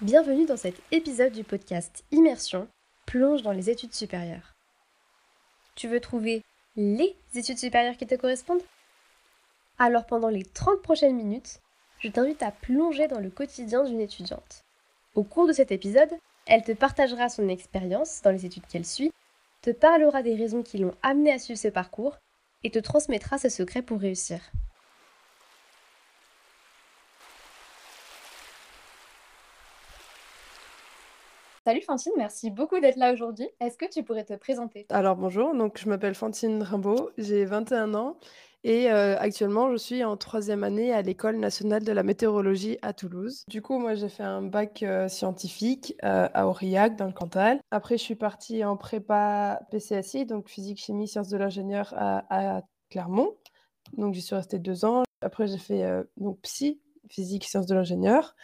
Bienvenue dans cet épisode du podcast Immersion, plonge dans les études supérieures. Tu veux trouver les études supérieures qui te correspondent? Alors pendant les 30 prochaines minutes, je t'invite à plonger dans le quotidien d'une étudiante. Au cours de cet épisode, elle te partagera son expérience dans les études qu'elle suit, te parlera des raisons qui l'ont amenée à suivre ce parcours et te transmettra ses secrets pour réussir. Salut Fantine, merci beaucoup d'être là aujourd'hui. Est-ce que tu pourrais te présenter? Alors bonjour, donc je m'appelle Fantine Rimbaud, j'ai 21 ans et euh, actuellement je suis en troisième année à l'École nationale de la météorologie à Toulouse. Du coup, moi j'ai fait un bac euh, scientifique euh, à Aurillac dans le Cantal. Après, je suis partie en prépa PCSI, donc physique, chimie, sciences de l'ingénieur à, Clermont. Donc j'y suis restée deux ans. Après, j'ai fait donc psy, physique, sciences de l'ingénieur.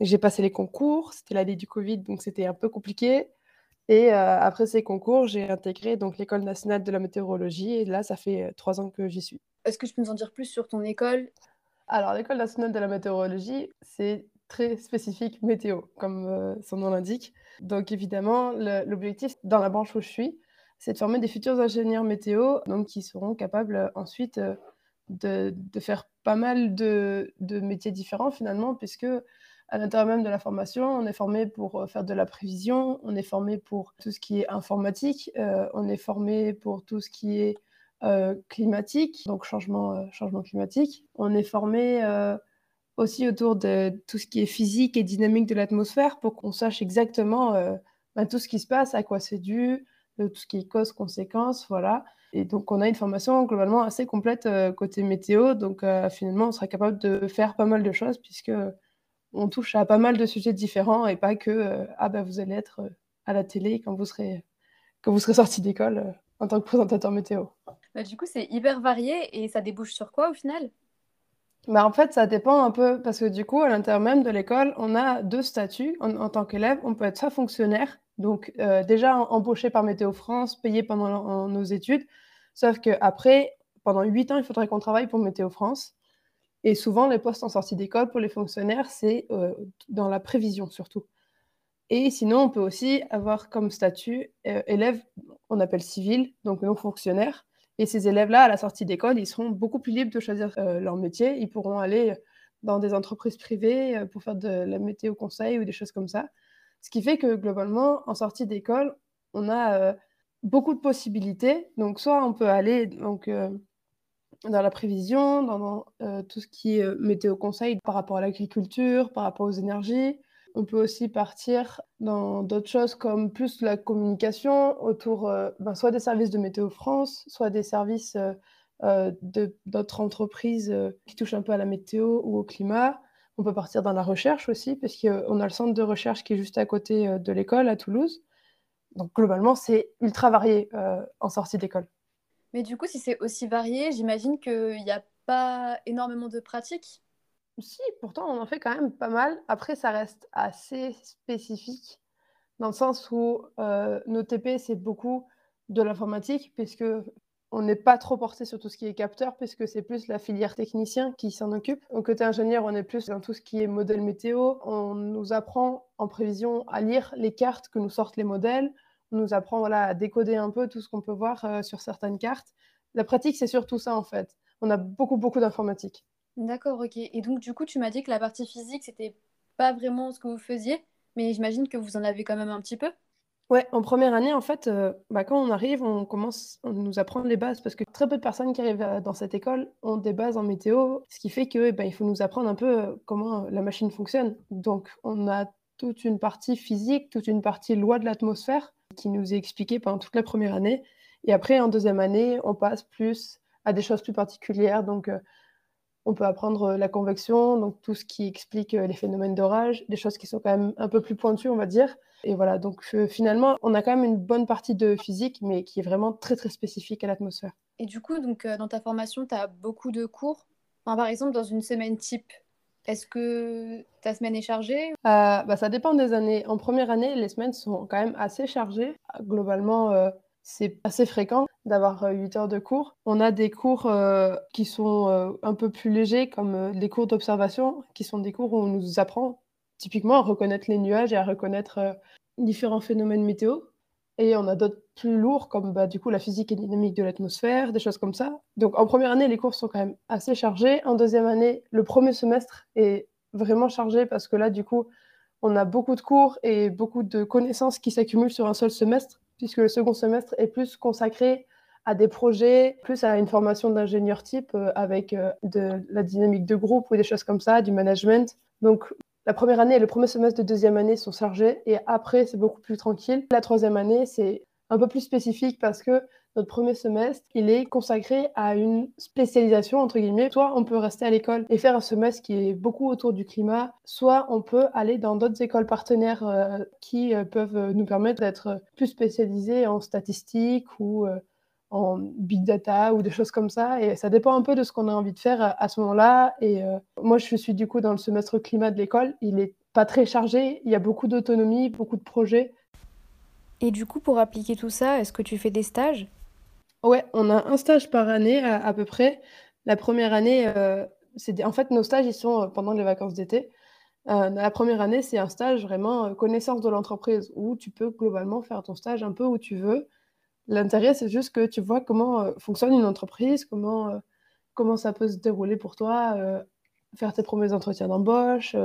J'ai passé les concours, c'était l'année du Covid, donc c'était un peu compliqué. Et euh, après ces concours, j'ai intégré donc l'école nationale de la météorologie et là, ça fait euh, trois ans que j'y suis. Est-ce que tu peux nous en dire plus sur ton école? Alors, l'école nationale de la météorologie, c'est très spécifique météo, comme euh, son nom l'indique. Donc, évidemment, l'objectif dans la branche où je suis, c'est de former des futurs ingénieurs météo, donc qui seront capables ensuite de, de, faire pas mal de, de métiers différents finalement, puisque à l'intérieur même de la formation, on est formé pour euh, faire de la prévision, on est formé pour tout ce qui est informatique, euh, on est formé pour tout ce qui est euh, climatique, donc changement, changement climatique. On est formé aussi autour de tout ce qui est physique et dynamique de l'atmosphère pour qu'on sache exactement ben, tout ce qui se passe, à quoi c'est dû, tout ce qui est cause-conséquence, voilà. Et donc, on a une formation globalement assez complète côté météo. Donc, finalement, on sera capable de faire pas mal de choses puisque on touche à pas mal de sujets différents et pas que euh, ah bah vous allez être euh, à la télé quand vous serez quand vous serez sorti d'école euh, en tant que présentateur météo. Bah, du coup, c'est hyper varié et ça débouche sur quoi au final? Bah, en fait, ça dépend un peu parce que du coup, à l'intérieur même de l'école, on a deux statuts. En, tant qu'élève, on peut être soit fonctionnaire, donc déjà embauché par Météo France, payé pendant nos études, sauf qu'après, pendant huit ans, il faudrait qu'on travaille pour Météo France. Et souvent, les postes en sortie d'école pour les fonctionnaires, c'est euh, dans la prévision surtout. Et sinon, on peut aussi avoir comme statut euh, élève, on appelle civil, donc non fonctionnaire. Et ces élèves-là, à la sortie d'école, ils seront beaucoup plus libres de choisir euh, leur métier. Ils pourront aller dans des entreprises privées pour faire de la météo conseil ou des choses comme ça. Ce qui fait que globalement, en sortie d'école, on a beaucoup de possibilités. Donc, soit on peut aller donc, dans la prévision, dans, euh, tout ce qui est euh, météo conseil par rapport à l'agriculture, par rapport aux énergies. On peut aussi partir dans d'autres choses comme plus la communication autour euh, ben, soit des services de Météo France, soit des services d'autres entreprises qui touchent un peu à la météo ou au climat. On peut partir dans la recherche aussi, parce qu'on a le centre de recherche qui est juste à côté de l'école à Toulouse. Donc globalement, c'est ultra varié en sortie d'école. Mais du coup, si c'est aussi varié, j'imagine qu'il n'y a pas énormément de pratiques. Si, pourtant, on en fait quand même pas mal. Après, ça reste assez spécifique, dans le sens où euh, nos TP, c'est beaucoup de l'informatique, puisque on n'est pas trop porté sur tout ce qui est capteur, puisque c'est plus la filière technicien qui s'en occupe. Au côté ingénieur, on est plus dans tout ce qui est modèle météo. On nous apprend en prévision à lire les cartes que nous sortent les modèles nous apprend voilà, à décoder un peu tout ce qu'on peut voir euh, sur certaines cartes. La pratique, c'est surtout ça en fait. On a beaucoup, beaucoup d'informatique. D'accord, ok. Et donc, du coup, tu m'as dit que la partie physique, c'était pas vraiment ce que vous faisiez, mais j'imagine que vous en avez quand même un petit peu. Ouais, en première année, en fait, euh, bah, quand on arrive, on commence, on nous apprend les bases parce que très peu de personnes qui arrivent euh, dans cette école ont des bases en météo, ce qui fait que eh ben, il faut nous apprendre un peu comment la machine fonctionne. Donc, on a toute une partie physique, toute une partie loi de l'atmosphère qui nous est expliqué pendant toute la première année. Et après, en deuxième année, on passe plus à des choses plus particulières. Donc, euh, on peut apprendre la convection, donc tout ce qui explique euh, les phénomènes d'orage, des choses qui sont quand même un peu plus pointues, on va dire. Et voilà, donc euh, finalement, on a quand même une bonne partie de physique, mais qui est vraiment très, très spécifique à l'atmosphère. Et du coup, donc, dans ta formation, tu as beaucoup de cours. par exemple, dans une semaine type, est-ce que ta semaine est chargée euh, bah, Ça dépend des années. En première année, les semaines sont quand même assez chargées. Globalement, euh, c'est assez fréquent d'avoir 8 euh, heures de cours. On a des cours qui sont un peu plus légers, comme des cours d'observation, qui sont des cours où on nous apprend typiquement à reconnaître les nuages et à reconnaître différents phénomènes météo. Et on a d'autres plus lourds, comme bah, du coup la physique et dynamique de l'atmosphère, des choses comme ça. Donc en première année, les cours sont quand même assez chargés. En deuxième année, le premier semestre est vraiment chargé parce que là, du coup, on a beaucoup de cours et beaucoup de connaissances qui s'accumulent sur un seul semestre, puisque le second semestre est plus consacré à des projets, plus à une formation d'ingénieur type euh, avec euh, de la dynamique de groupe ou des choses comme ça, du management. Donc la première année et le premier semestre de deuxième année sont chargés et après, c'est beaucoup plus tranquille. La troisième année, c'est un peu plus spécifique parce que notre premier semestre, il est consacré à une spécialisation, entre guillemets. Soit on peut rester à l'école et faire un semestre qui est beaucoup autour du climat, soit on peut aller dans d'autres écoles partenaires euh, qui euh, peuvent nous permettre d'être plus spécialisés en statistiques ou euh, en big data ou des choses comme ça. Et ça dépend un peu de ce qu'on a envie de faire à, ce moment-là. Et euh, moi, je suis du coup dans le semestre climat de l'école. Il n'est pas très chargé. Il y a beaucoup d'autonomie, beaucoup de projets. Et du coup, pour appliquer tout ça, est-ce que tu fais des stages? Ouais, on a un stage par année à, peu près. La première année, euh, c'est en fait nos stages, ils sont euh, pendant les vacances d'été. la première année, c'est un stage vraiment connaissance de l'entreprise où tu peux globalement faire ton stage un peu où tu veux. L'intérêt, c'est juste que tu vois comment euh, fonctionne une entreprise, comment, euh, comment ça peut se dérouler pour toi, euh, faire tes premiers entretiens d'embauche,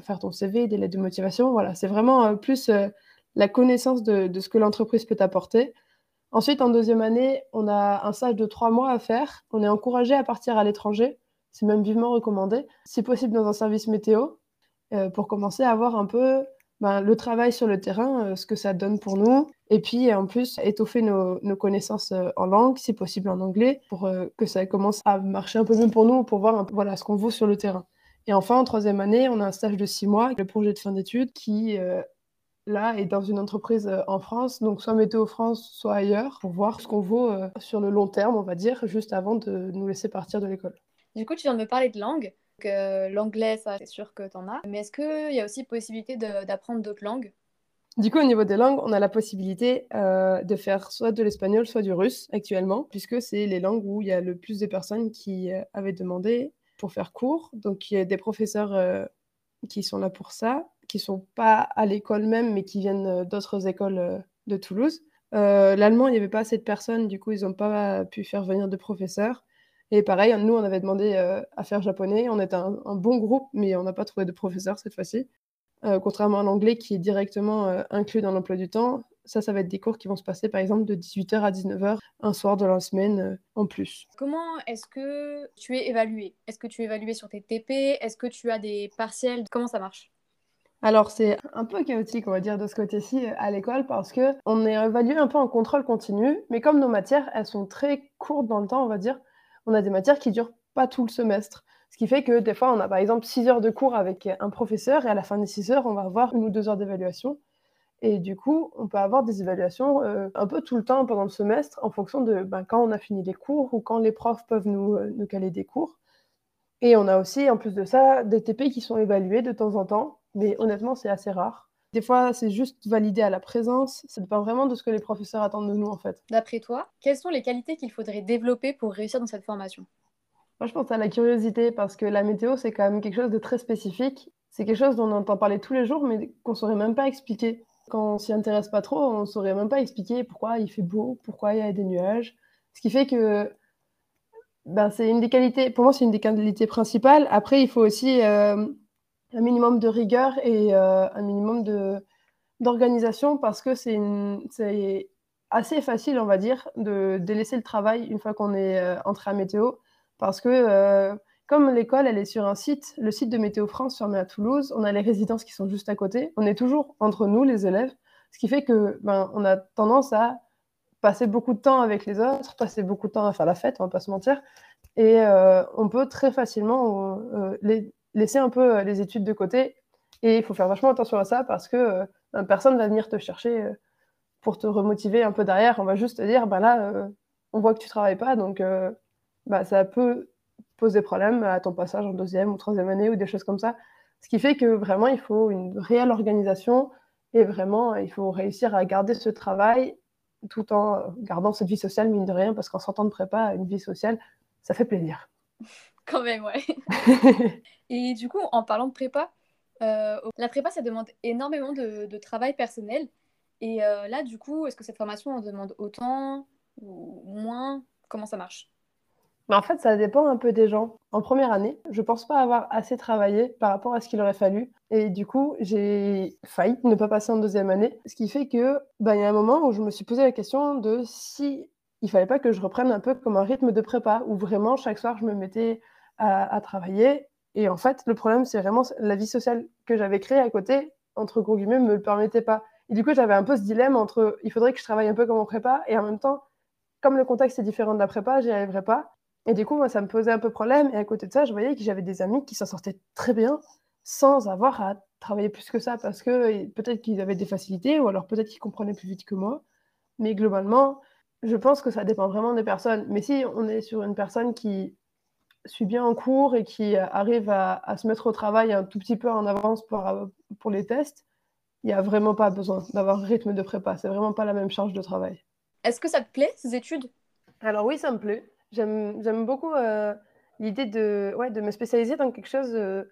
faire ton CV, des lettres de motivation. Voilà, c'est vraiment plus la connaissance de, de, ce que l'entreprise peut t'apporter. Ensuite, en deuxième année, on a un stage de trois mois à faire. On est encouragé à partir à l'étranger. C'est même vivement recommandé, si possible dans un service météo, pour commencer à avoir un peu ben, le travail sur le terrain, euh, ce que ça donne pour nous. Et puis, en plus, étoffer nos, connaissances euh, en langue, si possible en anglais, pour euh, que ça commence à marcher un peu mieux pour nous, pour voir voilà, ce qu'on vaut sur le terrain. Et enfin, en troisième année, on a un stage de six mois le projet de fin d'études qui, là, est dans une entreprise en France, donc soit Météo France, soit ailleurs, pour voir ce qu'on vaut sur le long terme, on va dire, juste avant de nous laisser partir de l'école. Du coup, tu viens de me parler de langue. L'anglais, ça, c'est sûr que tu en as. Mais est-ce qu'il y a aussi possibilité d'apprendre d'autres langues? Du coup, au niveau des langues, on a la possibilité euh, de faire soit de l'espagnol, soit du russe actuellement, puisque c'est les langues où il y a le plus de personnes qui euh, avaient demandé pour faire cours. Donc, il y a des professeurs euh, qui sont là pour ça, qui sont pas à l'école même, mais qui viennent d'autres écoles de Toulouse. L'allemand, il n'y avait pas assez de personnes, du coup, ils n'ont pas pu faire venir de professeurs. Et pareil, nous, on avait demandé euh, à faire japonais. On était un, bon groupe, mais on n'a pas trouvé de professeur cette fois-ci. Euh, contrairement à l'anglais qui est directement euh, inclus dans l'emploi du temps, ça, ça va être des cours qui vont se passer par exemple de 18h à 19h un soir de la semaine en plus. Comment est-ce que tu es évalué? Est-ce que tu es évalué sur tes TP Est-ce que tu as des partiels? Comment ça marche? Alors c'est un peu chaotique, on va dire, de ce côté-ci à l'école parce que on est évalué un peu en contrôle continu, mais comme nos matières, elles sont très courtes dans le temps, on va dire, on a des matières qui durent pas tout le semestre. Ce qui fait que des fois, on a par exemple 6 heures de cours avec un professeur et à la fin des 6 heures, on va avoir une ou deux heures d'évaluation. Et du coup, on peut avoir des évaluations euh, un peu tout le temps pendant le semestre en fonction de ben, quand on a fini les cours ou quand les profs peuvent euh, nous caler des cours. Et on a aussi, en plus de ça, des TP qui sont évalués de temps en temps, mais honnêtement, c'est assez rare. Des fois, c'est juste validé à la présence. Ça dépend vraiment de ce que les professeurs attendent de nous, en fait. D'après toi, quelles sont les qualités qu'il faudrait développer pour réussir dans cette formation? Moi, je pense à la curiosité, parce que la météo, c'est quand même quelque chose de très spécifique. C'est quelque chose dont on entend parler tous les jours, mais qu'on ne saurait même pas expliquer. Quand on s'y intéresse pas trop, on ne saurait même pas expliquer pourquoi il fait beau, pourquoi il y a des nuages. Ce qui fait que ben, c'est une des qualités, pour moi, c'est une des qualités principales. Après, il faut aussi euh, un minimum de rigueur et euh, un minimum de, d'organisation parce que c'est, c'est assez facile, on va dire, de délaisser le travail une fois qu'on est euh, entré à Météo. Parce que euh, comme l'école, elle est sur un site, le site de Météo France fermé à Toulouse, on a les résidences qui sont juste à côté. On est toujours entre nous, les élèves, ce qui fait que ben, on a tendance à passer beaucoup de temps avec les autres, passer beaucoup de temps à faire la fête, on va pas se mentir. Et on peut très facilement les, laisser un peu euh, les études de côté. Et il faut faire vachement attention à ça parce que euh, personne va venir te chercher euh, pour te remotiver un peu derrière. On va juste te dire, ben là, on voit que tu travailles pas, donc bah, ça peut poser problème à ton passage en deuxième ou troisième année ou des choses comme ça. Ce qui fait que vraiment, il faut une réelle organisation et vraiment, il faut réussir à garder ce travail tout en gardant cette vie sociale, mine de rien, parce qu'en sortant de prépa, une vie sociale, ça fait plaisir. Quand même, ouais. Et du coup, en parlant de prépa, la prépa, ça demande énormément de, travail personnel. Et là, du coup, est-ce que cette formation en demande autant ou moins? Comment ça marche? Mais en fait, ça dépend un peu des gens. En première année, je pense pas avoir assez travaillé par rapport à ce qu'il aurait fallu. Et du coup, j'ai failli ne pas passer en deuxième année. Ce qui fait que, bah, il y a un moment où je me suis posé la question de si il fallait pas que je reprenne un peu comme un rythme de prépa, où vraiment chaque soir je me mettais à, travailler. Et en fait, le problème, c'est vraiment la vie sociale que j'avais créée à côté, entre gros guillemets, me le permettait pas. Et du coup, j'avais un peu ce dilemme entre il faudrait que je travaille un peu comme en prépa, et en même temps, comme le contexte est différent de la prépa, j'y arriverais pas. Et du coup, moi, ça me posait un peu problème. Et à côté de ça, je voyais que j'avais des amis qui s'en sortaient très bien sans avoir à travailler plus que ça parce que peut-être qu'ils avaient des facilités ou alors peut-être qu'ils comprenaient plus vite que moi. Mais globalement, je pense que ça dépend vraiment des personnes. Mais si on est sur une personne qui suit bien en cours et qui arrive à, se mettre au travail un tout petit peu en avance pour, pour les tests, il n'y a vraiment pas besoin d'avoir un rythme de prépa. C'est vraiment pas la même charge de travail. Est-ce que ça te plaît, ces études? Alors oui, ça me plaît. J'aime beaucoup euh, l'idée de, ouais, de me spécialiser dans quelque chose euh,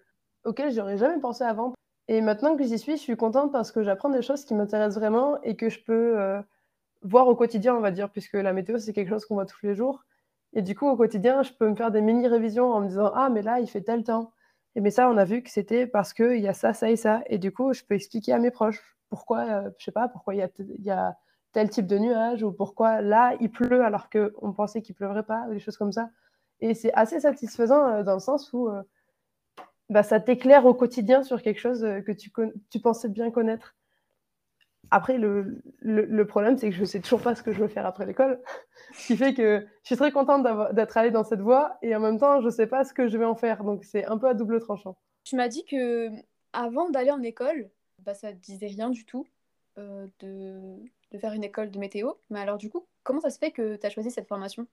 auquel j'aurais jamais pensé avant. Et maintenant que j'y suis, je suis contente parce que j'apprends des choses qui m'intéressent vraiment et que je peux euh, voir au quotidien, on va dire, puisque la météo, c'est quelque chose qu'on voit tous les jours. Et du coup, au quotidien, je peux me faire des mini-révisions en me disant Ah, mais là, il fait tel temps. Et mais ça, on a vu que c'était parce qu'il y a ça, ça et ça. Et du coup, je peux expliquer à mes proches pourquoi, je sais pas, pourquoi il y a, y a tel type de nuage ou pourquoi là il pleut alors qu'on pensait qu'il pleuvrait pas ou des choses comme ça. Et c'est assez satisfaisant euh, dans le sens où euh, bah, ça t'éclaire au quotidien sur quelque chose euh, que tu, tu pensais bien connaître. Après, le, le, problème, c'est que je ne sais toujours pas ce que je veux faire après l'école. ce qui fait que je suis très contente d'être allée dans cette voie et en même temps, je ne sais pas ce que je vais en faire. Donc, c'est un peu à double tranchant. Tu m'as dit que avant d'aller en école, bah, ça ne disait rien du tout de de faire une école de météo. Mais alors du coup, comment ça se fait que tu as choisi cette formation?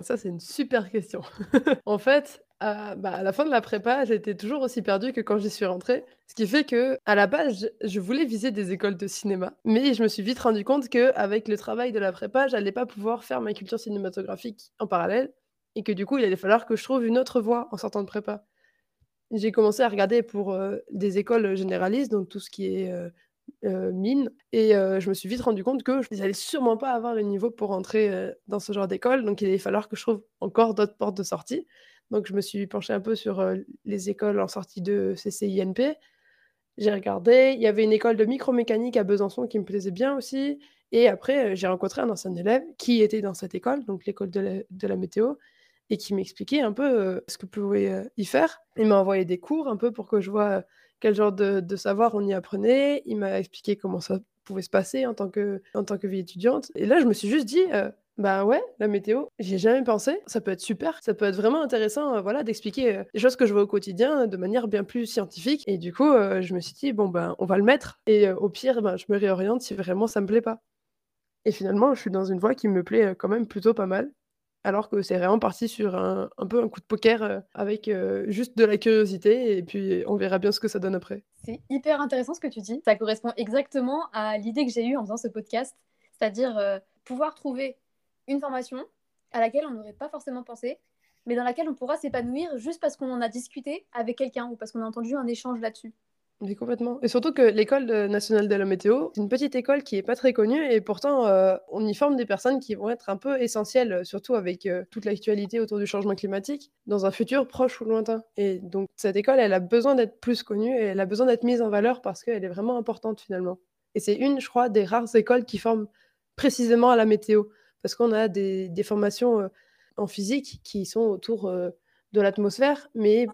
Ça, c'est une super question. en fait, à, bah, à, la fin de la prépa, j'étais toujours aussi perdue que quand j'y suis rentrée. Ce qui fait que, à la base, je, voulais viser des écoles de cinéma. Mais je me suis vite rendu compte qu'avec le travail de la prépa, j'allais pas pouvoir faire ma culture cinématographique en parallèle. Et que du coup, il allait falloir que je trouve une autre voie en sortant de prépa. J'ai commencé à regarder pour euh, des écoles généralistes, donc tout ce qui est euh, euh, mine. Et euh, je me suis vite rendu compte que je n'allais sûrement pas avoir le niveau pour rentrer euh, dans ce genre d'école. Donc il allait falloir que je trouve encore d'autres portes de sortie. Donc je me suis penchée un peu sur les écoles en sortie de CCINP. J'ai regardé, il y avait une école de micromécanique à Besançon qui me plaisait bien aussi. Et après, j'ai rencontré un ancien élève qui était dans cette école, donc l'école de, la, météo, et qui m'expliquait un peu ce que pouvait y faire. Il m'a envoyé des cours un peu pour que je vois quel genre de, savoir on y apprenait. Il m'a expliqué comment ça pouvait se passer en tant que, en tant que vie étudiante. Et là, je me suis juste dit, euh, bah ouais, la météo, j'y ai jamais pensé. Ça peut être super, ça peut être vraiment intéressant, euh, voilà, d'expliquer euh, les choses que je vois au quotidien de manière bien plus scientifique. Et du coup, je me suis dit, bon ben, on va le mettre. Et au pire, ben, je me réoriente si vraiment ça me plaît pas. Et finalement, je suis dans une voie qui me plaît quand même plutôt pas mal alors que c'est vraiment parti sur un, peu un coup de poker euh, avec euh, juste de la curiosité et puis on verra bien ce que ça donne après. C'est hyper intéressant ce que tu dis. Ça correspond exactement à l'idée que j'ai eue en faisant ce podcast, c'est-à-dire euh, pouvoir trouver une formation à laquelle on n'aurait pas forcément pensé, mais dans laquelle on pourra s'épanouir juste parce qu'on en a discuté avec quelqu'un ou parce qu'on a entendu un échange là-dessus. Oui, complètement. Et surtout que l'école nationale de la météo, c'est une petite école qui est pas très connue et pourtant euh, on y forme des personnes qui vont être un peu essentielles, surtout avec euh, toute l'actualité autour du changement climatique, dans un futur proche ou lointain. Et donc cette école, elle a besoin d'être plus connue et elle a besoin d'être mise en valeur parce qu'elle est vraiment importante finalement. Et c'est une, je crois, des rares écoles qui forment précisément à la météo, parce qu'on a des, des formations en physique qui sont autour de l'atmosphère, mais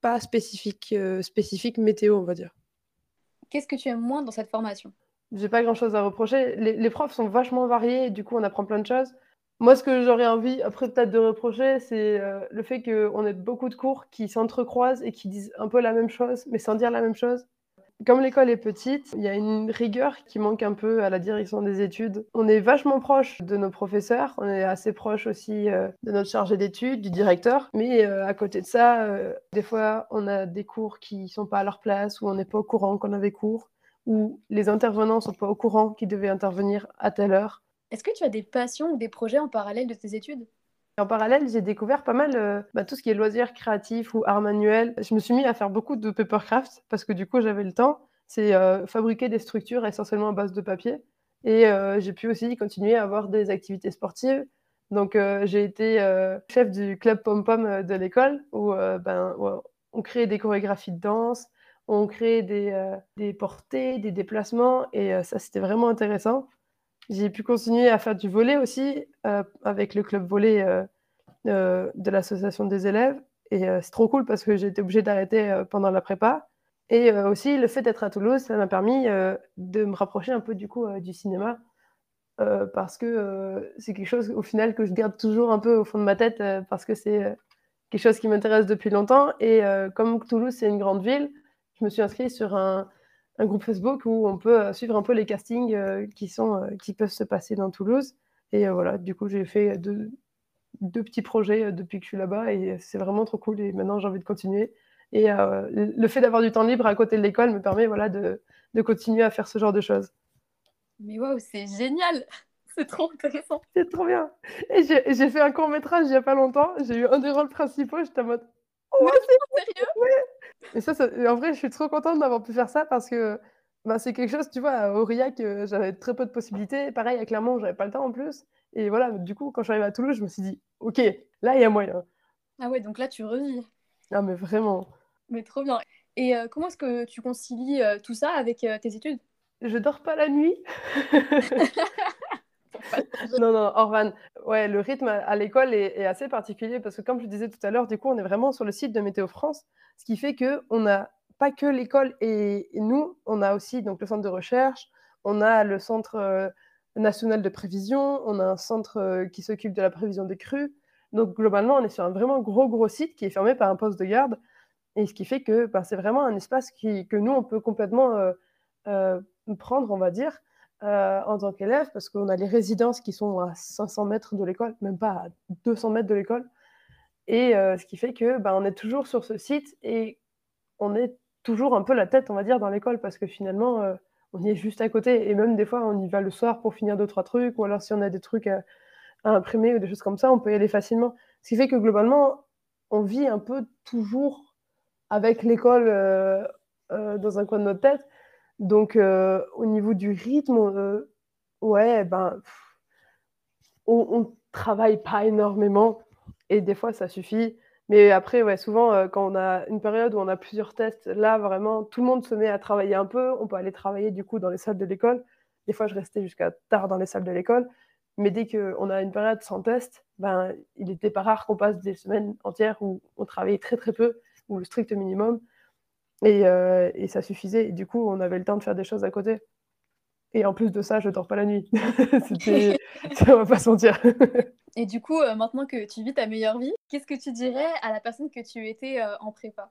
pas spécifique, euh, spécifique météo, on va dire. Qu'est-ce que tu aimes moins dans cette formation? J'ai pas grand-chose à reprocher. Les, profs sont vachement variés, et du coup, on apprend plein de choses. Moi, ce que j'aurais envie, après peut-être de reprocher, c'est euh, le fait qu'on ait beaucoup de cours qui s'entrecroisent et qui disent un peu la même chose, mais sans dire la même chose. Comme l'école est petite, il y a une rigueur qui manque un peu à la direction des études. On est vachement proche de nos professeurs, on est assez proche aussi euh, de notre chargé d'études, du directeur, mais euh, à côté de ça, euh, des fois, on a des cours qui sont pas à leur place, ou on n'est pas au courant qu'on avait cours, ou les intervenants sont pas au courant qu'ils devaient intervenir à telle heure. Est-ce que tu as des passions ou des projets en parallèle de tes études? En parallèle, j'ai découvert pas mal euh, bah, tout ce qui est loisirs créatifs ou arts manuels. Je me suis mis à faire beaucoup de papercraft parce que du coup, j'avais le temps. C'est euh, fabriquer des structures essentiellement à base de papier. Et euh, j'ai pu aussi continuer à avoir des activités sportives. Donc, j'ai été chef du club pom-pom de l'école où ben, on crée des chorégraphies de danse, on crée des, des portées, des déplacements. Et ça, c'était vraiment intéressant. J'ai pu continuer à faire du volet aussi euh, avec le club volet euh, euh, de l'association des élèves. Et c'est trop cool parce que j'ai été obligée d'arrêter pendant la prépa. Et aussi, le fait d'être à Toulouse, ça m'a permis de me rapprocher un peu du coup du cinéma. parce que c'est quelque chose au final que je garde toujours un peu au fond de ma tête parce que c'est quelque chose qui m'intéresse depuis longtemps. Et comme Toulouse, c'est une grande ville, je me suis inscrite sur un, un groupe Facebook où on peut euh, suivre un peu les castings euh, qui, sont, euh, qui peuvent se passer dans Toulouse. Et voilà, du coup, j'ai fait deux, deux, petits projets depuis que je suis là-bas et c'est vraiment trop cool. Et maintenant, j'ai envie de continuer. Et le fait d'avoir du temps libre à côté de l'école me permet voilà, de, de continuer à faire ce genre de choses. Mais waouh, c'est génial! C'est trop intéressant. C'est trop bien. Et j'ai fait un court métrage il n'y a pas longtemps. J'ai eu un des rôles principaux. J'étais en mode. Oh, c'est sérieux? Et ça, en vrai, je suis trop contente d'avoir pu faire ça parce que bah, c'est quelque chose, tu vois, à Aurillac, euh, j'avais très peu de possibilités. Pareil, à Clermont, j'avais pas le temps en plus. Et voilà, du coup, quand je suis arrivée à Toulouse, je me suis dit, OK, là, il y a moyen. Ah ouais, donc là, tu revis. Ah, mais vraiment. Mais trop bien. Et euh, comment est-ce que tu concilies euh, tout ça avec tes études? Je dors pas la nuit. non, non, Orvan, ouais, le rythme à l'école est, assez particulier parce que, comme je disais tout à l'heure, du coup, on est vraiment sur le site de Météo France, ce qui fait qu'on n'a pas que l'école et, nous, on a aussi donc, le centre de recherche, on a le centre euh, national de prévision, on a un centre euh, qui s'occupe de la prévision des crues. Donc, globalement, on est sur un vraiment gros, gros site qui est fermé par un poste de garde. Et ce qui fait que ben, c'est vraiment un espace que nous, on peut complètement euh, prendre, on va dire, euh, en tant qu'élève, parce qu'on a les résidences qui sont à 500 mètres de l'école, même pas à 200 mètres de l'école. Et euh, ce qui fait que bah, on est toujours sur ce site et on est toujours un peu la tête, on va dire, dans l'école, parce que finalement, euh, on y est juste à côté. Et même des fois, on y va le soir pour finir deux, trois trucs, ou alors si on a des trucs à, imprimer ou des choses comme ça, on peut y aller facilement. Ce qui fait que globalement, on vit un peu toujours avec l'école dans un coin de notre tête. Donc, euh, au niveau du rythme, euh, ouais, ben, on, ne travaille pas énormément et des fois ça suffit. Mais après, souvent, euh, quand on a une période où on a plusieurs tests, là, vraiment, tout le monde se met à travailler un peu. On peut aller travailler du coup dans les salles de l'école. Des fois, je restais jusqu'à tard dans les salles de l'école. Mais dès qu'on a une période sans test, ben, il n'était pas rare qu'on passe des semaines entières où on travaillait très très peu, ou le strict minimum. Euh, et, ça suffisait. Et du coup, on avait le temps de faire des choses à côté. Et en plus de ça, je dors pas la nuit. C'était, on va pas se mentir. et du coup, euh, maintenant que tu vis ta meilleure vie, qu'est-ce que tu dirais à la personne que tu étais euh, en prépa?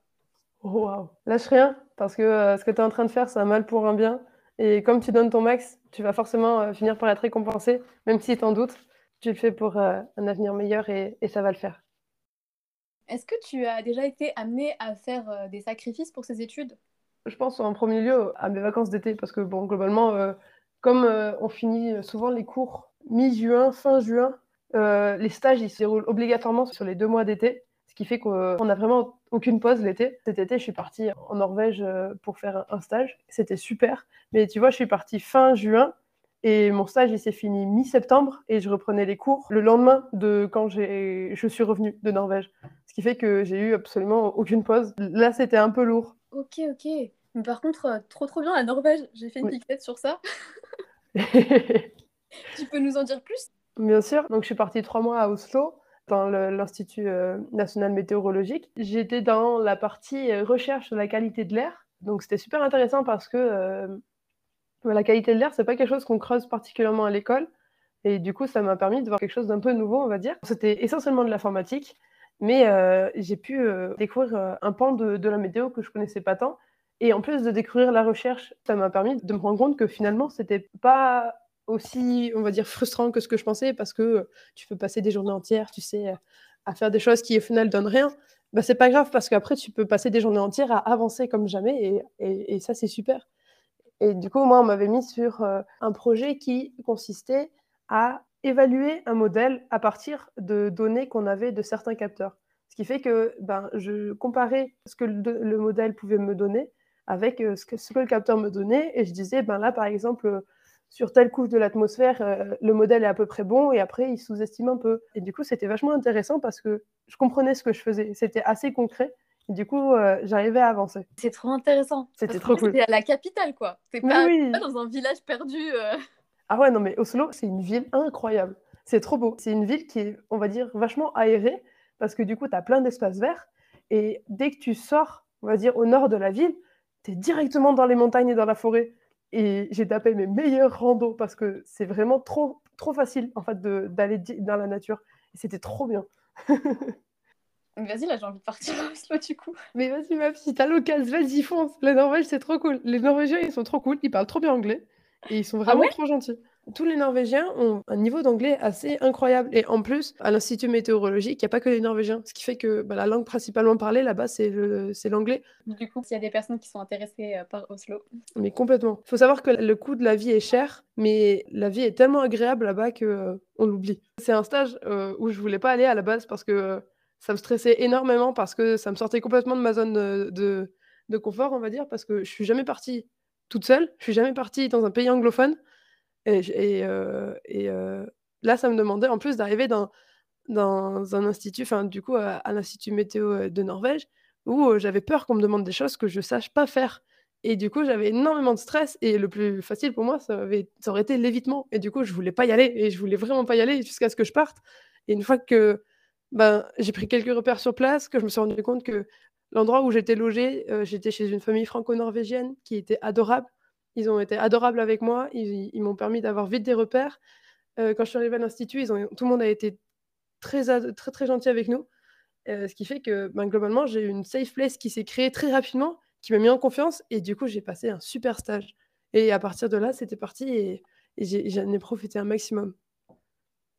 Waouh, lâche rien, parce que ce que tu es en train de faire, c'est un mal pour un bien. Et comme tu donnes ton max, tu vas forcément finir par être récompensé, même si tu en doutes. Tu le fais pour un avenir meilleur et ça va le faire. Est-ce que tu as déjà été amené à faire euh, des sacrifices pour ces études? Je pense en premier lieu à mes vacances d'été, parce que bon, globalement, euh, comme euh, on finit souvent les cours mi-juin, fin juin, les stages ils se déroulent obligatoirement sur les deux mois d'été, ce qui fait qu'on n'a vraiment aucune pause l'été. Cet été, je suis partie en Norvège pour faire un stage. C'était super. Mais tu vois, je suis partie fin juin et mon stage, il s'est fini mi-septembre et je reprenais les cours le lendemain de quand je suis revenue de Norvège. Qui fait que j'ai eu absolument aucune pause. Là, c'était un peu lourd. Ok, ok. Mais par contre, euh, trop trop bien la Norvège. J'ai fait une oui. sur ça. tu peux nous en dire plus? Bien sûr. Donc, je suis partie trois mois à Oslo dans l'Institut euh, national météorologique. J'étais dans la partie euh, recherche sur la qualité de l'air. Donc, c'était super intéressant parce que la qualité de l'air, c'est pas quelque chose qu'on creuse particulièrement à l'école. Et du coup, ça m'a permis de voir quelque chose d'un peu nouveau, on va dire. C'était essentiellement de l'informatique, mais euh, j'ai pu euh, découvrir euh, un pan de, la météo que je connaissais pas tant. Et en plus de découvrir la recherche, ça m'a permis de me rendre compte que finalement, c'était pas aussi, on va dire, frustrant que ce que je pensais, parce que tu peux passer des journées entières, tu sais, à faire des choses qui au final donnent rien. Bah, c'est pas grave parce qu'après, tu peux passer des journées entières à avancer comme jamais, et ça, c'est super. Et du coup, moi, on m'avait mis sur un projet qui consistait à évaluer un modèle à partir de données qu'on avait de certains capteurs. Ce qui fait que ben, je comparais ce que le, modèle pouvait me donner avec ce que, ce que, le capteur me donnait et je disais, ben là, par exemple, sur telle couche de l'atmosphère, euh, le modèle est à peu près bon et après il sous-estime un peu. Et du coup, c'était vachement intéressant parce que je comprenais ce que je faisais. C'était assez concret. Et du coup, euh, j'arrivais à avancer. C'est trop intéressant. C'était trop cool. C'était à la capitale, quoi. C'est pas, pas, dans un village perdu. Euh. Ah ouais, non, mais Oslo, c'est une ville incroyable. C'est trop beau. C'est une ville qui est, on va dire, vachement aérée parce que du coup, tu as plein d'espaces verts. Et dès que tu sors, on va dire, au nord de la ville, tu es directement dans les montagnes et dans la forêt. Et j'ai tapé mes meilleurs randos parce que c'est vraiment trop, trop facile en fait d'aller dans la nature. Et c'était trop bien. vas-y, là j'ai envie de partir à Oslo du coup. Mais vas-y ma petite, à l'occasion, vas-y fonce. La Norvège c'est trop cool. Les Norvégiens ils sont trop cool, ils parlent trop bien anglais et ils sont ah vraiment trop gentils tous les Norvégiens ont un niveau d'anglais assez incroyable. Et en plus, à l'Institut météorologique, il n'y a pas que les Norvégiens. Ce qui fait que bah, la langue principalement parlée là-bas, c'est l'anglais. Du coup, s'il y a des personnes qui sont intéressées euh, par Oslo. Mais complètement. Il faut savoir que le coût de la vie est cher, mais la vie est tellement agréable là-bas qu'on euh, l'oublie. C'est un stage euh, où je voulais pas aller à la base parce que ça me stressait énormément, parce que ça me sortait complètement de ma zone de, de confort, on va dire, parce que je suis jamais partie toute seule, je suis jamais partie dans un pays anglophone. Et, et, là, ça me demandait en plus d'arriver dans, un institut, enfin du coup à, l'Institut météo de Norvège, où j'avais peur qu'on me demande des choses que je sache pas faire. Et du coup, j'avais énormément de stress. Et le plus facile pour moi, ça, avait, ça aurait été l'évitement. Et du coup, je voulais pas y aller. Et je voulais vraiment pas y aller jusqu'à ce que je parte. Et une fois que ben, j'ai pris quelques repères sur place, que je me suis rendu compte que l'endroit où j'étais logée, j'étais chez une famille franco-norvégienne qui était adorable. Ils ont été adorables avec moi. Ils, m'ont permis d'avoir vite des repères. Euh, quand je suis arrivée à l'Institut, tout le monde a été très, très, très gentil avec nous. Euh, ce qui fait que ben, globalement, j'ai eu une safe place qui s'est créée très rapidement, qui m'a mis en confiance. Et du coup, j'ai passé un super stage. Et à partir de là, c'était parti et j'en ai profité un maximum.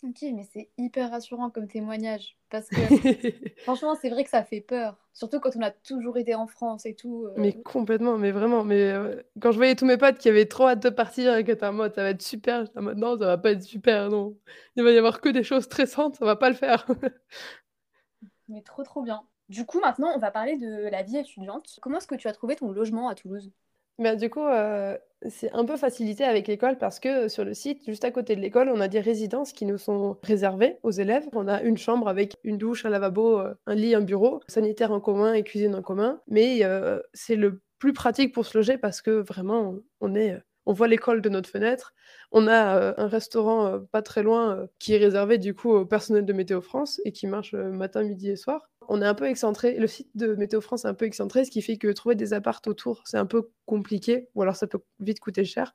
Ok, mais c'est hyper rassurant comme témoignage. Parce que franchement, c'est vrai que ça fait peur. Surtout quand on a toujours été en France et tout. Euh. Mais complètement, mais vraiment. Mais euh, quand je voyais tous mes potes qui avaient trop hâte de partir et que t'es en mode ça va être super, j'étais en mode non, ça va pas être super, non. Il va y avoir que des choses stressantes, ça va pas le faire. mais trop, trop bien. Du coup, maintenant, on va parler de la vie étudiante. Comment est-ce que tu as trouvé ton logement à Toulouse? Mais du coup, euh, c'est un peu facilité avec l'école parce que sur le site, juste à côté de l'école, on a des résidences qui nous sont réservées aux élèves. On a une chambre avec une douche, un lavabo, euh, un lit, un bureau, sanitaire en commun et cuisine en commun. Mais euh, c'est le plus pratique pour se loger parce que vraiment, on voit l'école de notre fenêtre. On a un restaurant pas très loin qui est réservé du coup au personnel de Météo France et qui marche matin, midi et soir on est un peu excentré. Le site de Météo France est un peu excentré, ce qui fait que trouver des appartes autour, c'est un peu compliqué, ou alors ça peut vite coûter cher.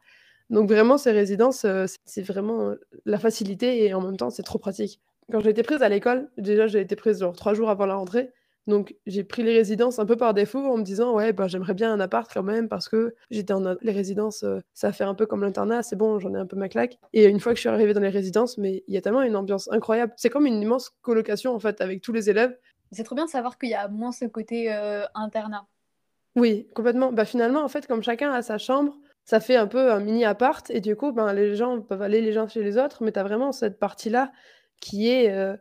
Donc vraiment, ces résidences, euh, c'est vraiment euh, la facilité et en même temps, c'est trop pratique. Quand j'ai été prise à l'école, déjà, j'ai été prise trois jours avant la rentrée. Donc j'ai pris les résidences un peu par défaut en me disant ouais bah, j'aimerais bien un appart quand même parce que j'étais en les résidences euh, ça fait un peu comme l'internat c'est bon j'en ai un peu ma claque et une fois que je suis arrivée dans les résidences mais il y a tellement une ambiance incroyable c'est comme une immense colocation en fait avec tous les élèves c'est trop bien de savoir qu'il y a moins ce côté euh, internat. Oui, complètement. Bah, finalement, en fait, comme chacun a sa chambre, ça fait un peu un mini appart et du coup, ben, les gens peuvent aller les uns chez les autres, mais tu as vraiment cette partie-là qui est euh,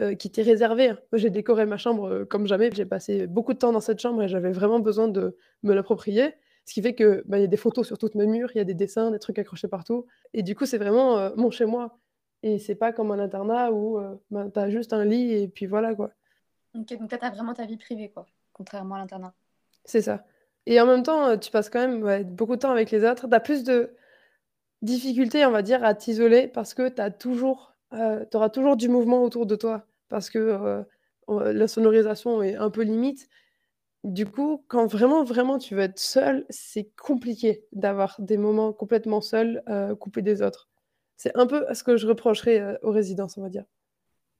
euh, qui t'est réservée. Moi, j'ai décoré ma chambre comme jamais. J'ai passé beaucoup de temps dans cette chambre et j'avais vraiment besoin de me l'approprier. Ce qui fait que ben, il y a des photos sur toutes mes murs, il y a des dessins, des trucs accrochés partout. Et du coup, c'est vraiment mon chez moi. Et c'est pas comme un internat où ben, tu as juste un lit et puis voilà quoi. Ok, donc là, tu as vraiment ta vie privée, quoi, contrairement à l'internat. C'est ça. Et en même temps, euh, tu passes quand même beaucoup de temps avec les autres. Tu as plus de difficultés, on va dire, à t'isoler parce que tu toujours, euh, auras toujours du mouvement autour de toi. Parce que euh, la sonorisation est un peu limite. Du coup, quand vraiment, vraiment tu veux être seul, c'est compliqué d'avoir des moments complètement seuls, coupés des autres. C'est un peu ce que je reprocherais aux résidences, on va dire.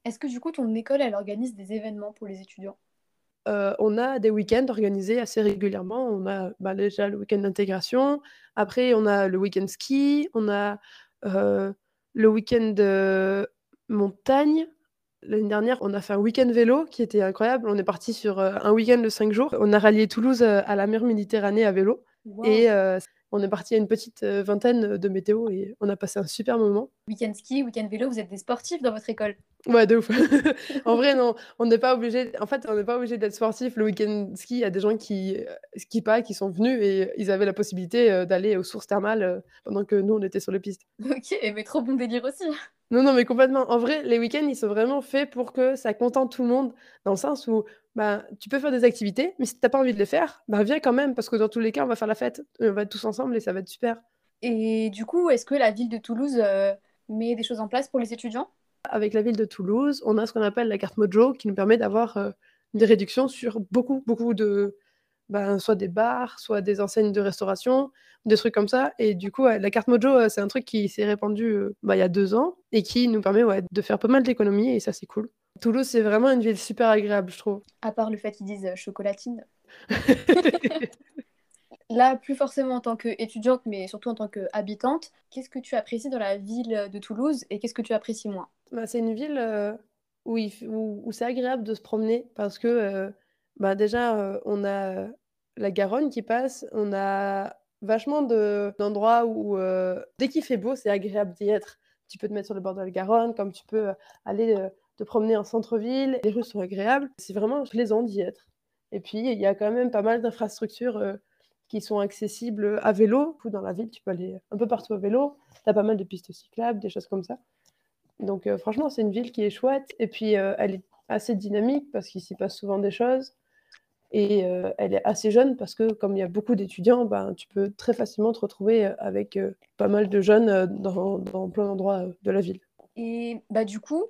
Est-ce que du coup, ton école, elle organise des événements pour les étudiants? Euh, on a des week-ends organisés assez régulièrement. On a bah, déjà le week-end d'intégration. Après, on a le week-end ski. On a euh, le week-end de montagne. L'année dernière, on a fait un week-end vélo qui était incroyable. On est parti sur euh, un week-end de cinq jours. On a rallié Toulouse à la mer Méditerranée à vélo. Et On est parti à une petite vingtaine de météo et on a passé un super moment. Week-end ski, week-end vélo, vous êtes des sportifs dans votre école Ouais, de ouf. en vrai, non, on n'est pas obligé. En fait, on n'est pas obligé d'être sportif. Le week-end ski, il y a des gens qui skient pas, qui sont venus et ils avaient la possibilité d'aller aux sources thermales pendant que nous, on était sur les pistes. Ok, mais trop bon délire aussi. Non, non, mais complètement. En vrai, les week-ends, ils sont vraiment faits pour que ça contente tout le monde, dans le sens où bah, tu peux faire des activités, mais si tu pas envie de les faire, bah, viens quand même, parce que dans tous les cas, on va faire la fête, on va être tous ensemble et ça va être super. Et du coup, est-ce que la ville de Toulouse euh, met des choses en place pour les étudiants? Avec la ville de Toulouse, on a ce qu'on appelle la carte Mojo, qui nous permet d'avoir euh, des réductions sur beaucoup, beaucoup de, ben, soit des bars, soit des enseignes de restauration, des trucs comme ça. Et du coup, la carte Mojo, euh, c'est un truc qui s'est répandu euh, bah, il y a deux ans et qui nous permet ouais, de faire pas mal d'économies et ça, c'est cool. Toulouse, c'est vraiment une ville super agréable, je trouve. À part le fait qu'ils disent euh, chocolatine. Là, plus forcément en tant qu'étudiante, mais surtout en tant qu'habitante, qu'est-ce que tu apprécies dans la ville de Toulouse et qu'est-ce que tu apprécies moins? Bah, C'est une ville où, où, c'est agréable de se promener parce que bah, déjà, on a la Garonne qui passe, on a vachement d'endroits où, dès qu'il fait beau, c'est agréable d'y être. Tu peux te mettre sur le bord de la Garonne, comme tu peux aller te promener en centre-ville. Les rues sont agréables. C'est vraiment plaisant d'y être. Et puis, il y a quand même pas mal d'infrastructures qui sont accessibles à vélo. Dans la ville, tu peux aller un peu partout à vélo. Tu as pas mal de pistes cyclables, des choses comme ça. Donc, franchement, c'est une ville qui est chouette. Et puis, elle est assez dynamique parce qu'il s'y passe souvent des choses. Et euh, elle est assez jeune parce que comme il y a beaucoup d'étudiants, ben, tu peux très facilement te retrouver avec euh, pas mal de jeunes dans, dans plein d'endroits de la ville. Et bah, du coup,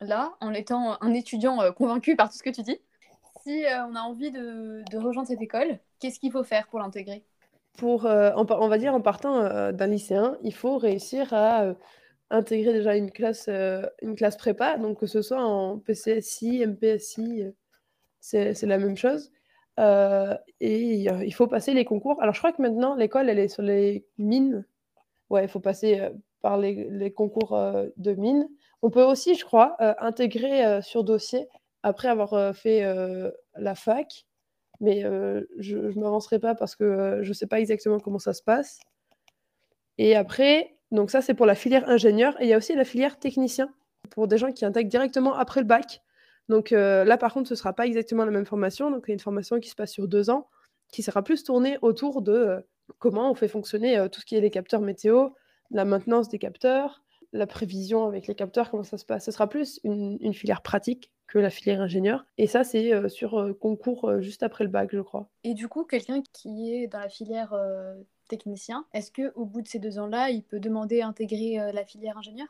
là, en étant un étudiant convaincu par tout ce que tu dis, si on a envie de, de rejoindre cette école, qu'est-ce qu'il faut faire pour l'intégrer? Pour, on va dire en partant d'un lycéen, il faut réussir à intégrer déjà une classe, une classe prépa, donc que ce soit en PCSI, MPSI, c'est la même chose. Euh, et il faut passer les concours. Alors, je crois que maintenant, l'école, elle est sur les mines. Ouais, il faut passer euh, par les, concours euh, de mines. On peut aussi, je crois, intégrer sur dossier après avoir fait la fac. Mais je ne m'avancerai pas parce que je ne sais pas exactement comment ça se passe. Et après, donc ça, c'est pour la filière ingénieur. Et il y a aussi la filière technicien pour des gens qui intègrent directement après le bac. Donc euh, là, par contre, ce ne sera pas exactement la même formation. Donc, il y a une formation qui se passe sur deux ans, qui sera plus tournée autour de euh, comment on fait fonctionner euh, tout ce qui est les capteurs météo, la maintenance des capteurs, la prévision avec les capteurs, comment ça se passe. Ce sera plus une, filière pratique que la filière ingénieur. Et ça, c'est sur concours juste après le bac, je crois. Et du coup, quelqu'un qui est dans la filière technicien, est-ce qu'au bout de ces deux ans-là, il peut demander à intégrer la filière ingénieur?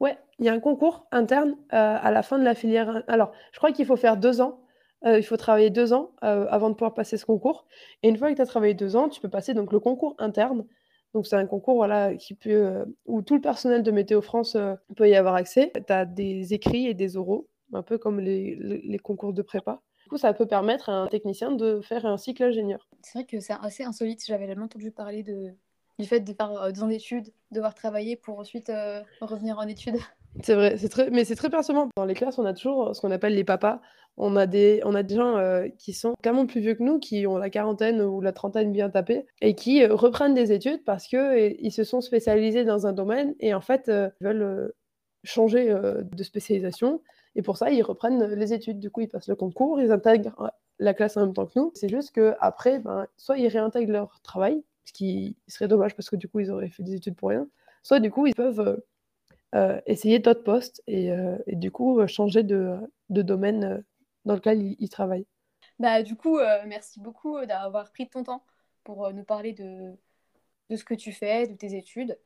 Ouais, il y a un concours interne euh, à la fin de la filière. Alors, je crois qu'il faut faire deux ans. Euh, il faut travailler deux ans euh, avant de pouvoir passer ce concours. Et une fois que tu as travaillé deux ans, tu peux passer donc le concours interne. Donc, c'est un concours voilà, qui peut, où tout le personnel de Météo France peut y avoir accès. Tu as des écrits et des oraux, un peu comme les, les concours de prépa. Du coup, ça peut permettre à un technicien de faire un cycle ingénieur. C'est vrai que c'est assez insolite. J'avais jamais entendu parler de, du fait de faire euh, deux ans d'études, devoir travailler pour ensuite euh, revenir en études. C'est vrai, c'est très, mais c'est très percevant. Dans les classes, on a toujours ce qu'on appelle les papas. On a des, on a des gens euh, qui sont carrément plus vieux que nous, qui ont la quarantaine ou la trentaine bien tapée, et qui reprennent des études parce que ils se sont spécialisés dans un domaine et en fait ils veulent changer de spécialisation. Et pour ça, ils reprennent les études. Du coup, ils passent le concours, ils intègrent la classe en même temps que nous. C'est juste que après, ben, soit ils réintègrent leur travail, ce qui serait dommage parce que du coup, ils auraient fait des études pour rien. Soit du coup, ils peuvent euh, euh, essayer d'autres postes et, euh, et, du coup changer de, de domaine dans lequel ils, travaillent. Bah, du coup, merci beaucoup d'avoir pris ton temps pour nous parler de, de ce que tu fais, de tes études.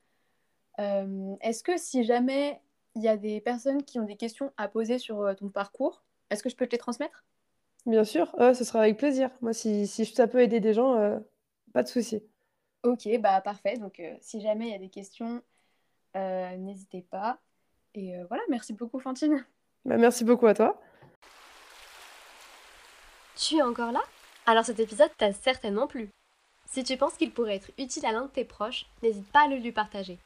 est-ce que si jamais il y a des personnes qui ont des questions à poser sur ton parcours, est-ce que je peux te les transmettre? Bien sûr, ce sera avec plaisir. Moi, si, si ça peut aider des gens, pas de souci. Ok, bah parfait. Donc, euh, si jamais il y a des questions, euh, n'hésitez pas. Et euh, voilà, merci beaucoup, Fantine. Bah, merci beaucoup à toi. Tu es encore là? Alors cet épisode t'a certainement plu. Si tu penses qu'il pourrait être utile à l'un de tes proches, n'hésite pas à le lui partager.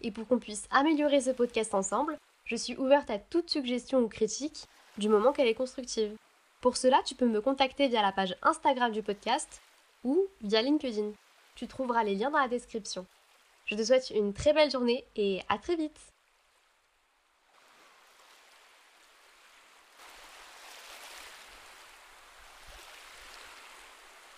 Et pour qu'on puisse améliorer ce podcast ensemble, je suis ouverte à toute suggestion ou critique, du moment qu'elle est constructive. Pour cela, tu peux me contacter via la page Instagram du podcast ou via LinkedIn. Tu trouveras les liens dans la description. Je te souhaite une très belle journée et à très vite